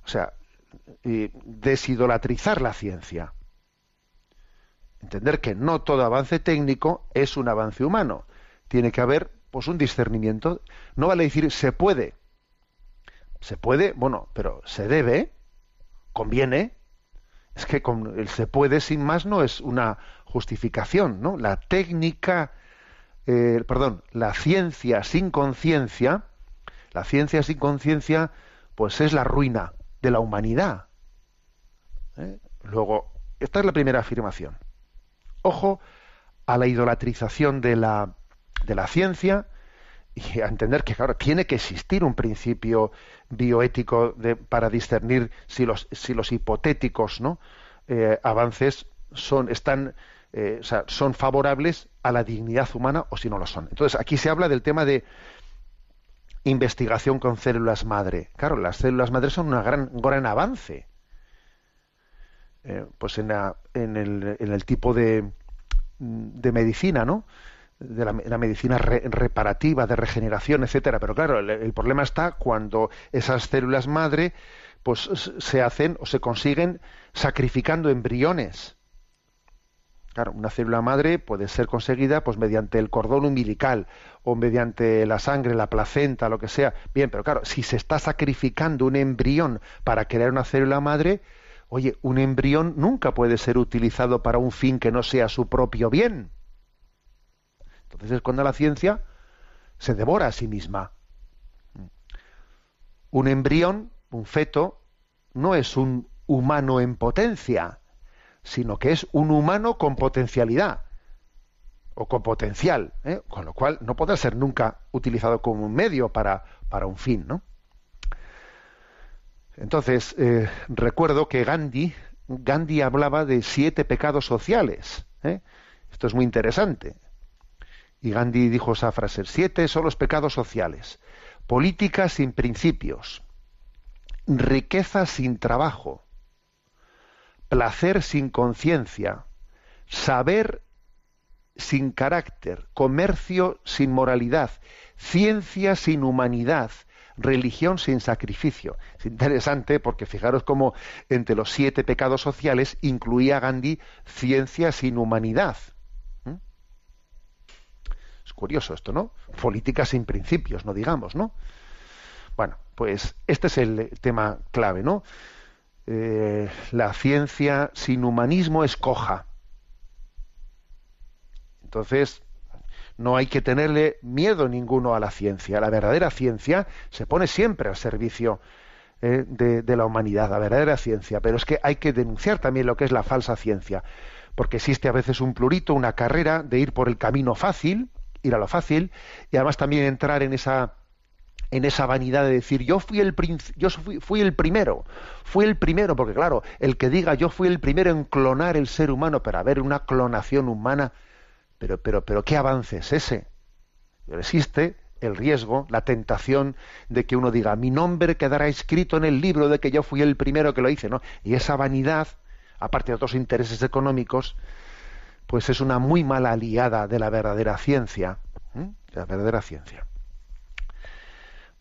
O sea, desidolatrizar la ciencia entender que no todo avance técnico es un avance humano. Tiene que haber pues un discernimiento. No vale decir se puede. Se puede, bueno, pero se debe, conviene. Es que con el se puede sin más no es una justificación, ¿no? La técnica, eh, perdón, la ciencia sin conciencia, la ciencia sin conciencia, pues es la ruina de la humanidad. ¿eh? Luego, esta es la primera afirmación. Ojo a la idolatrización de la, de la ciencia y a entender que, claro, tiene que existir un principio bioético para discernir si los, si los hipotéticos ¿no? Eh, avances son, están, eh, son favorables a la dignidad humana o si no lo son. Entonces, aquí se habla del tema de investigación con células madre. Claro, las células madre son un gran, gran avance. Eh, pues en, en, el, en, el, tipo de, de medicina, ¿no? De la, medicina reparativa, de regeneración, etcétera. Pero claro, el, problema está cuando esas células madre pues se hacen o se consiguen sacrificando embriones. Claro, una célula madre puede ser conseguida pues mediante el cordón umbilical o mediante la sangre, la placenta, lo que sea. Bien, pero claro, si se está sacrificando un embrión para crear una célula madre, Oye, un embrión nunca puede ser utilizado para un fin que no sea su propio bien. Entonces es cuando la ciencia se devora a sí misma. Un embrión, un feto, no es un humano en potencia, sino que es un humano con potencialidad o con potencial, ¿eh? con lo cual no podrá ser nunca utilizado como un medio para, para un fin, ¿no? Entonces, eh, recuerdo que Gandhi, Gandhi hablaba de siete pecados sociales. ¿eh? Esto es muy interesante. Y Gandhi dijo esa frase, siete son los pecados sociales. Política sin principios, riqueza sin trabajo, placer sin conciencia, saber sin carácter, comercio sin moralidad, ciencia sin humanidad, religión sin sacrificio. Es interesante porque fijaros cómo entre los siete pecados sociales incluía Gandhi ciencia sin humanidad. Curioso esto, ¿no? Política sin principios, no digamos, ¿no? Bueno, pues este es el tema clave, ¿no? Eh, la ciencia sin humanismo es coja. Entonces, no hay que tenerle miedo ninguno a la ciencia. La verdadera ciencia se pone siempre al servicio eh, de, la humanidad, la verdadera ciencia. Pero es que hay que denunciar también lo que es la falsa ciencia. Porque existe a veces un plurito, una carrera de ir por el camino fácil, ir a lo fácil, y además también entrar en esa en esa vanidad de decir yo fui el yo fui, fui, el primero fui el primero porque claro el que diga yo fui el primero en clonar el ser humano para haber una clonación humana pero, pero, pero ¿qué avance es ese? Existe el riesgo, la tentación de que uno diga, mi nombre quedará escrito en el libro de que yo fui el primero que lo hice, ¿no? Y esa vanidad, aparte de otros intereses económicos, pues es una muy mala aliada de la verdadera ciencia, de la verdadera ciencia.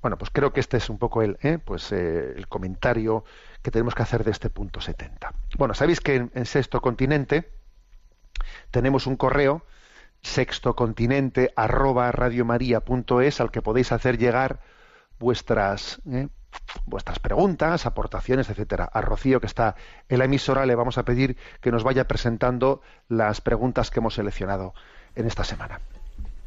Bueno, pues creo que este es un poco el, ¿eh? pues, eh, el comentario que tenemos que hacer de este punto 70. Bueno, sabéis que en, Sexto Continente tenemos un correo sextocontinente arroba al que podéis hacer llegar vuestras eh, vuestras preguntas, aportaciones, etcétera. A Rocío, que está en la emisora, le vamos a pedir que nos vaya presentando las preguntas que hemos seleccionado en esta semana.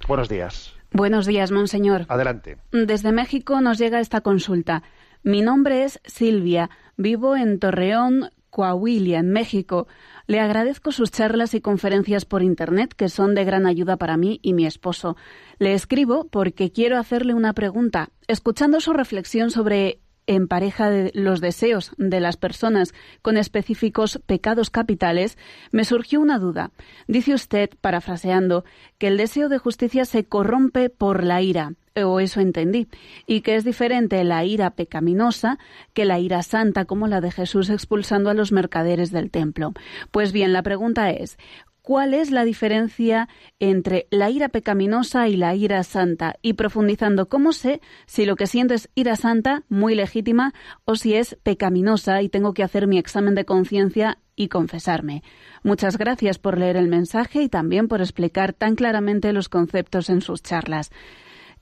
Buenos días. Buenos días, monseñor. Adelante. Desde México nos llega esta consulta. Mi nombre es Silvia. Vivo en Torreón, Coahuila, en México. Le agradezco sus charlas y conferencias por Internet, que son de gran ayuda para mí y mi esposo. Le escribo porque quiero hacerle una pregunta. Escuchando su reflexión sobre en pareja de los deseos de las personas con específicos pecados capitales, me surgió una duda. Dice usted, parafraseando, que el deseo de justicia se corrompe por la ira o eso entendí, y que es diferente la ira pecaminosa que la ira santa como la de Jesús expulsando a los mercaderes del templo. Pues bien, la pregunta es, ¿cuál es la diferencia entre la ira pecaminosa y la ira santa? Y profundizando, ¿cómo sé si lo que siento es ira santa, muy legítima, o si es pecaminosa y tengo que hacer mi examen de conciencia y confesarme? Muchas gracias por leer el mensaje y también por explicar tan claramente los conceptos en sus charlas.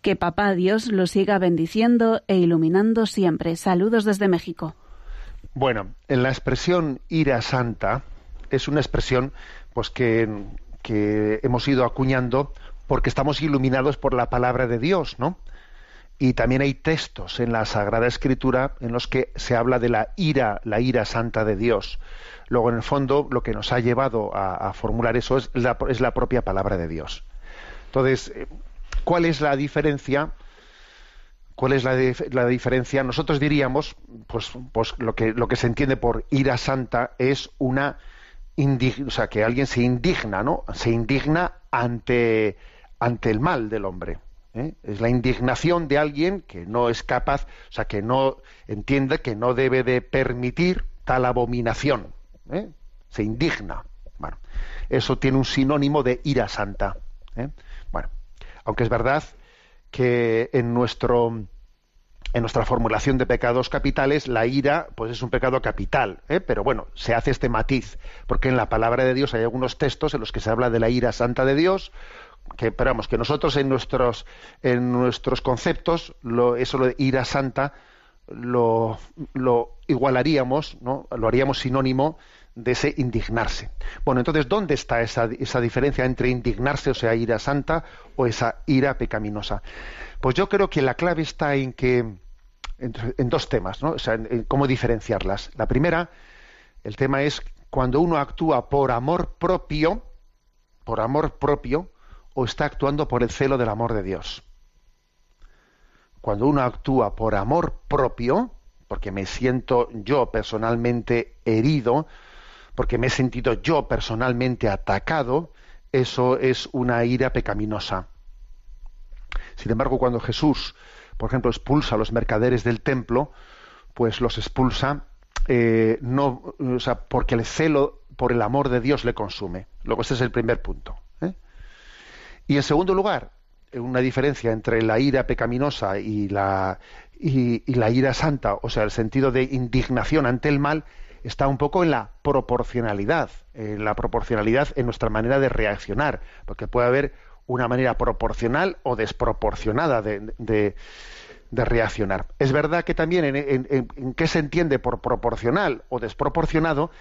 Que Papá Dios lo siga bendiciendo e iluminando siempre. Saludos desde México. Bueno, en la expresión ira santa es una expresión pues que, hemos ido acuñando porque estamos iluminados por la palabra de Dios, ¿no? Y también hay textos en la Sagrada Escritura en los que se habla de la ira, la ira santa de Dios. Luego, en el fondo, lo que nos ha llevado a, formular eso es la, es la propia palabra de Dios. Entonces, eh, ¿Cuál es la diferencia? ¿Cuál es la, diferencia? Nosotros diríamos, pues, pues lo, que, lo que se entiende por ira santa es una o sea, que alguien se indigna, ¿no? Se indigna ante, ante el mal del hombre. ¿eh? Es la indignación de alguien que no es capaz, o sea, que no entiende que no debe de permitir tal abominación. ¿eh? Se indigna. Bueno, eso tiene un sinónimo de ira santa. ¿eh? Aunque es verdad que en nuestro en nuestra formulación de pecados capitales, la ira, pues es un pecado capital, ¿eh? pero bueno, se hace este matiz, porque en la palabra de Dios hay algunos textos en los que se habla de la ira santa de Dios, que, pero que nosotros en nuestros, en nuestros conceptos, lo, eso de ira santa, lo, lo igualaríamos, ¿no? lo haríamos sinónimo de ese indignarse. Bueno, entonces, ¿dónde está esa, esa, diferencia entre indignarse, o sea, ira santa, o esa ira pecaminosa? Pues yo creo que la clave está en que en, dos temas, ¿no? O sea, en, cómo diferenciarlas. La primera, el tema es cuando uno actúa por amor propio, por amor propio, o está actuando por el celo del amor de Dios. Cuando uno actúa por amor propio, porque me siento yo personalmente herido, porque me he sentido yo personalmente atacado, eso es una ira pecaminosa. Sin embargo, cuando Jesús, por ejemplo, expulsa a los mercaderes del templo, pues los expulsa eh, no, o sea, porque el celo por el amor de Dios le consume. Luego, ese es el primer punto. ¿eh? Y en segundo lugar, una diferencia entre la ira pecaminosa y la, y, la ira santa, o sea, el sentido de indignación ante el mal, está un poco en la proporcionalidad, en la proporcionalidad en nuestra manera de reaccionar, porque puede haber una manera proporcional o desproporcionada de, reaccionar. Es verdad que también en, qué se entiende por proporcional o desproporcionado,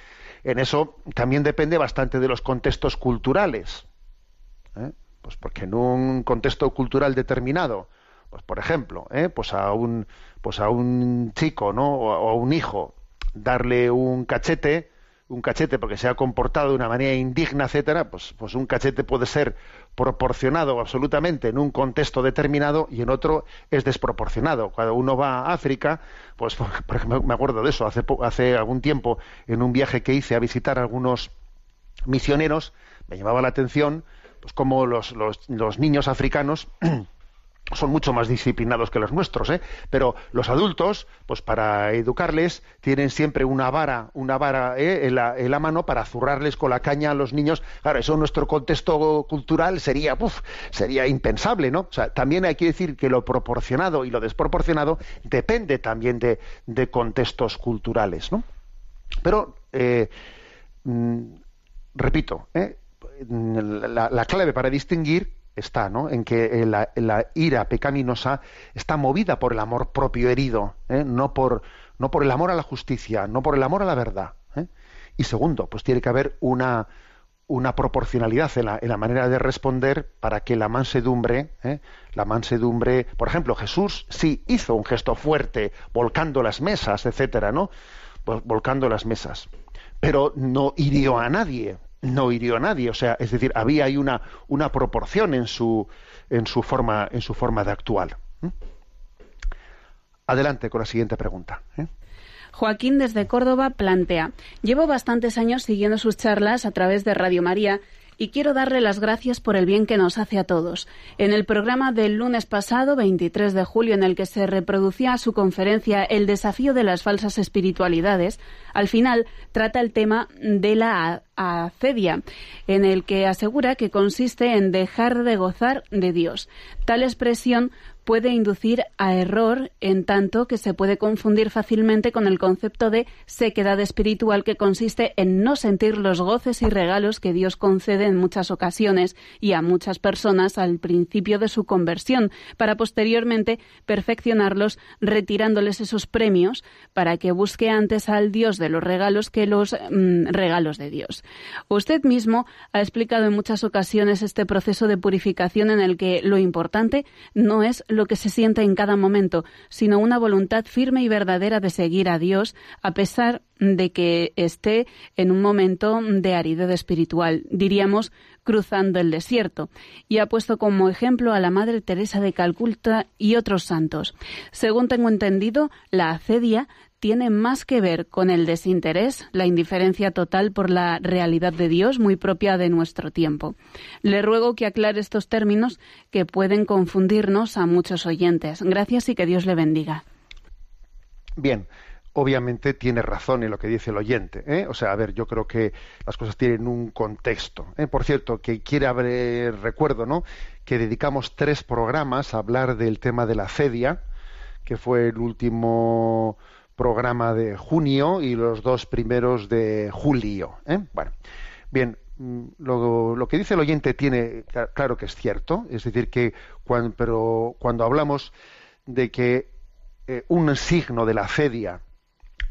en eso también depende bastante de los contextos culturales. ¿eh? Pues porque en un contexto cultural determinado, pues por ejemplo, ¿eh? pues a un pues a un chico, ¿no? O, a un hijo darle un cachete, un cachete porque se ha comportado de una manera indigna, etcétera, pues, pues un cachete puede ser proporcionado absolutamente en un contexto determinado y en otro es desproporcionado. Cuando uno va a África, pues por ejemplo, me acuerdo de eso hace, hace algún tiempo en un viaje que hice a visitar a algunos misioneros, me llamaba la atención pues como los, los, niños africanos son mucho más disciplinados que los nuestros, ¿eh? pero los adultos, pues para educarles, tienen siempre una vara, una vara ¿eh? en, la, mano para zurrarles con la caña a los niños. Claro, eso en nuestro contexto cultural sería, sería impensable, ¿no? O sea, también hay que decir que lo proporcionado y lo desproporcionado depende también de, de contextos culturales, ¿no? Pero, eh, mm, repito, ¿eh? la, clave para distinguir está ¿no? en que la, ira pecaminosa está movida por el amor propio herido, ¿eh? no, por, no por el amor a la justicia, no por el amor a la verdad. ¿eh? Y segundo, pues tiene que haber una, una proporcionalidad en la, en la, manera de responder para que la mansedumbre, ¿eh? la mansedumbre, por ejemplo, Jesús sí hizo un gesto fuerte, volcando las mesas, etcétera, ¿no? Volcando las mesas, pero no hirió a nadie, no hirió a nadie, o sea, es decir, había ahí una, una proporción en su, en su forma, en su forma de actuar. Adelante con la siguiente pregunta. ¿eh? Joaquín desde Córdoba plantea, llevo bastantes años siguiendo sus charlas a través de Radio María y quiero darle las gracias por el bien que nos hace a todos. En el programa del lunes pasado, 23 de julio, en el que se reproducía su conferencia El desafío de las falsas espiritualidades, al final trata el tema de la acedia, en el que asegura que consiste en dejar de gozar de Dios. Tal expresión puede inducir a error en tanto que se puede confundir fácilmente con el concepto de sequedad espiritual que consiste en no sentir los goces y regalos que Dios concede en muchas ocasiones y a muchas personas al principio de su conversión, para posteriormente perfeccionarlos retirándoles esos premios para que busque antes al Dios de los regalos que los mm, regalos de Dios. Usted mismo ha explicado en muchas ocasiones este proceso de purificación en el que lo importante no es lo que se siente en cada momento, sino una voluntad firme y verdadera de seguir a Dios a pesar de que esté en un momento de aridez espiritual, diríamos cruzando el desierto, y ha puesto como ejemplo a la Madre Teresa de Calcuta y otros santos. Según tengo entendido, la acedia tiene más que ver con el desinterés, la indiferencia total por la realidad de Dios muy propia de nuestro tiempo. Le ruego que aclare estos términos que pueden confundirnos a muchos oyentes. Gracias y que Dios le bendiga. Bien, obviamente tiene razón en lo que dice el oyente. ¿eh? O sea, a ver, yo creo que las cosas tienen un contexto. ¿eh? Por cierto, que quiere haber, recuerdo, ¿no? Que dedicamos tres programas a hablar del tema de la cedia, que fue el último programa de junio y los dos primeros de julio. ¿eh? Bueno, bien, mm, lo, que dice el oyente tiene claro que es cierto, es decir, que cuando, pero cuando hablamos de que eh, un signo de la fedia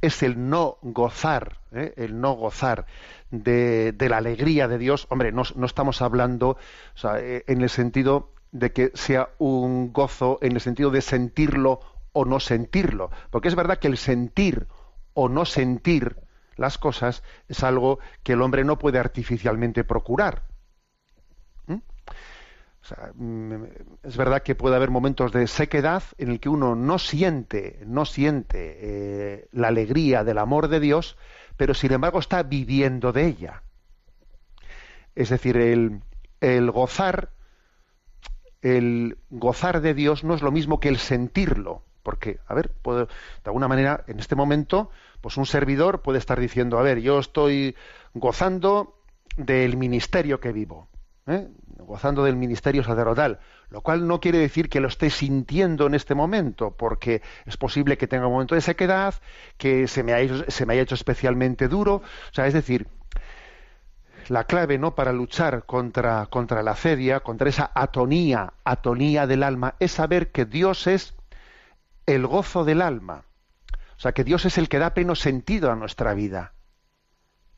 es el no gozar, ¿eh? el no gozar de, la alegría de Dios, hombre, no, no estamos hablando en el sentido de que sea un gozo, en el sentido de sentirlo o no sentirlo. Porque es verdad que el sentir o no sentir las cosas es algo que el hombre no puede artificialmente procurar. ¿Mm? Mm, es verdad que puede haber momentos de sequedad en el que uno no siente, no siente eh, la alegría del amor de Dios, pero sin embargo está viviendo de ella. Es decir, el, el gozar, el gozar de Dios no es lo mismo que el sentirlo. Porque, a ver, de alguna manera, en este momento, pues un servidor puede estar diciendo, a ver, yo estoy gozando del ministerio que vivo, ¿eh? gozando del ministerio sacerdotal. Lo cual no quiere decir que lo esté sintiendo en este momento, porque es posible que tenga un momento de sequedad, que se me haya, hecho especialmente duro. O sea, es decir, la clave ¿no? para luchar contra, contra la cedia, contra esa atonía, atonía del alma, es saber que Dios es el gozo del alma. O sea, que Dios es el que da pleno sentido a nuestra vida.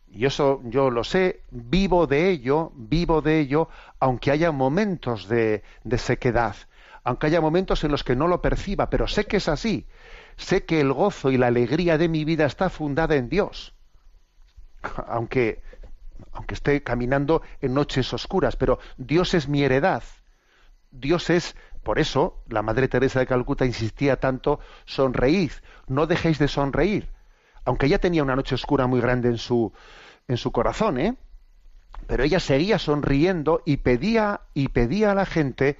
Y eso yo lo sé, vivo de ello, vivo de ello, aunque haya momentos de, de sequedad, aunque haya momentos en los que no lo perciba, pero sé que es así. Sé que el gozo y la alegría de mi vida está fundada en Dios. Aunque aunque esté caminando en noches oscuras, pero Dios es mi heredad. Dios es, por eso la Madre Teresa de Calcuta insistía tanto, sonreíd, no dejéis de sonreír. Aunque ella tenía una noche oscura muy grande en su, en su corazón, ¿eh? Pero ella seguía sonriendo y pedía y pedía a la gente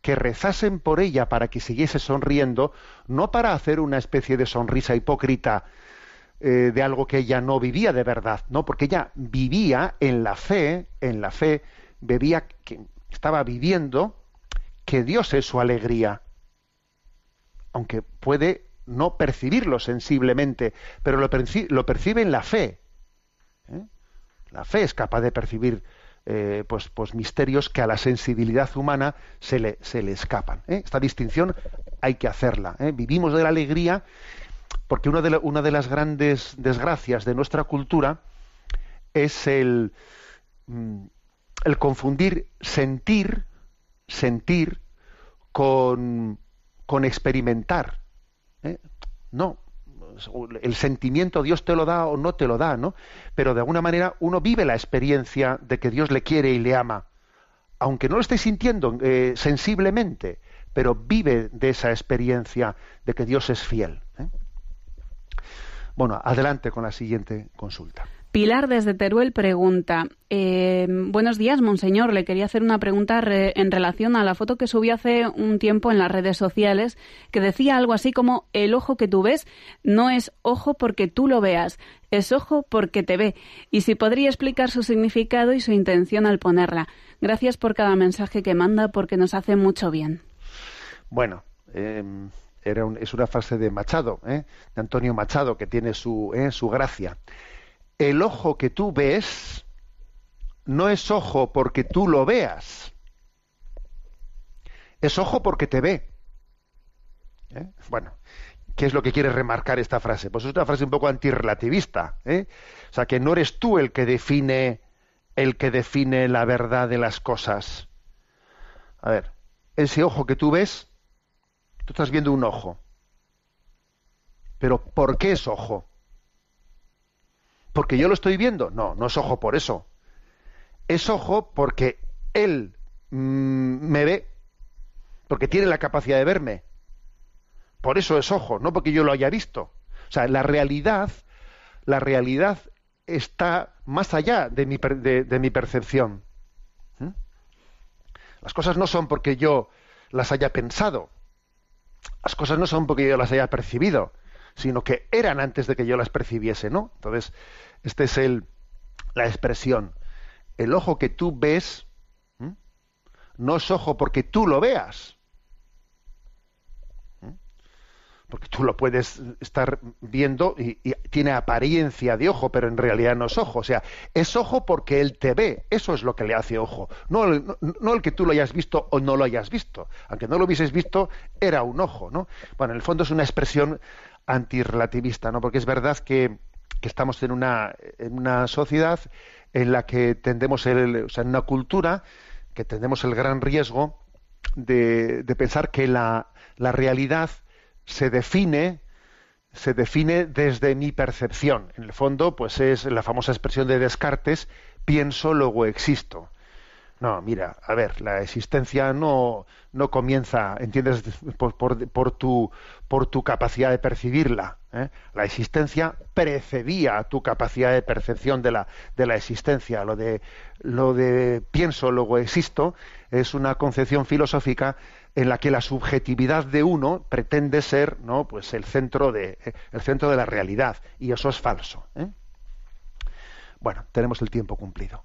que rezasen por ella para que siguiese sonriendo, no para hacer una especie de sonrisa hipócrita eh, de algo que ella no vivía de verdad, no, porque ella vivía en la fe, en la fe, bebía, que estaba viviendo que Dios es su alegría, aunque puede no percibirlo sensiblemente, pero lo, percibe, en la fe. ¿eh? La fe es capaz de percibir eh, pues, pues, misterios que a la sensibilidad humana se le, se le escapan. Esta distinción hay que hacerla. Vivimos de la alegría porque una de, una de las grandes desgracias de nuestra cultura es el, mm, el confundir sentir, sentir con, con experimentar. ¿eh? No, el sentimiento Dios te lo da o no te lo da, ¿no? Pero de alguna manera uno vive la experiencia de que Dios le quiere y le ama, aunque no lo esté sintiendo eh, sensiblemente, pero vive de esa experiencia de que Dios es fiel. ¿eh? Bueno, adelante con la siguiente consulta. Pilar desde Teruel pregunta, eh, buenos días, monseñor. Le quería hacer una pregunta en relación a la foto que subí hace un tiempo en las redes sociales, que decía algo así como, el ojo que tú ves no es ojo porque tú lo veas, es ojo porque te ve. Y si podría explicar su significado y su intención al ponerla. Gracias por cada mensaje que manda porque nos hace mucho bien. Bueno, eh, es una frase de Machado, ¿eh? de Antonio Machado, que tiene su, ¿eh? su gracia. El ojo que tú ves no es ojo porque tú lo veas, es ojo porque te ve. ¿Eh? Bueno, ¿qué es lo que quiere remarcar esta frase? Pues es una frase un poco antirrelativista. ¿eh? O sea, que no eres tú el que define el que define la verdad de las cosas. A ver, ese ojo que tú ves Tú estás viendo un ojo. Pero ¿por qué es ojo? ¿Porque yo lo estoy viendo? No, no es ojo por eso. Es ojo porque él mm, me ve, porque tiene la capacidad de verme. Por eso es ojo, no porque yo lo haya visto. O sea, la realidad, la realidad está más allá de mi, de, mi percepción. ¿Mm? Las cosas no son porque yo las haya pensado, las cosas no son porque yo las haya percibido, sino que eran antes de que yo las percibiese, ¿no? Entonces, esta es el, la expresión. El ojo que tú ves no es ojo porque tú lo veas, porque tú lo puedes estar viendo y, tiene apariencia de ojo, pero en realidad no es ojo. O sea, es ojo porque él te ve. Eso es lo que le hace ojo. No, el que tú lo hayas visto o no lo hayas visto. Aunque no lo hubieses visto, era un ojo, ¿no? Bueno, en el fondo es una expresión antirrelativista, ¿no? Porque es verdad que, estamos en una, en una sociedad en la que tendemos, el, o sea, en una cultura que tendemos el gran riesgo de, de pensar que la, la realidad se define se define desde mi percepción. En el fondo, pues es la famosa expresión de Descartes, pienso, luego existo. No, mira, a ver, la existencia no, no comienza, ¿entiendes?, por, por, tu, por tu capacidad de percibirla. ¿eh? La existencia precedía tu capacidad de percepción de la, de la existencia. Lo de, lo de pienso, luego existo, es una concepción filosófica en la que la subjetividad de uno pretende ser no pues el centro de el centro de la realidad y eso es falso ¿eh? bueno tenemos el tiempo cumplido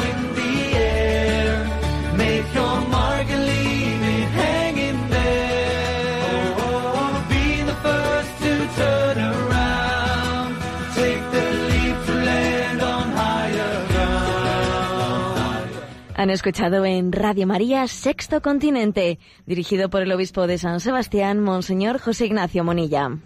Han escuchado en Radio María Sexto Continente, dirigido por el obispo de San Sebastián, Monseñor José Ignacio Monilla.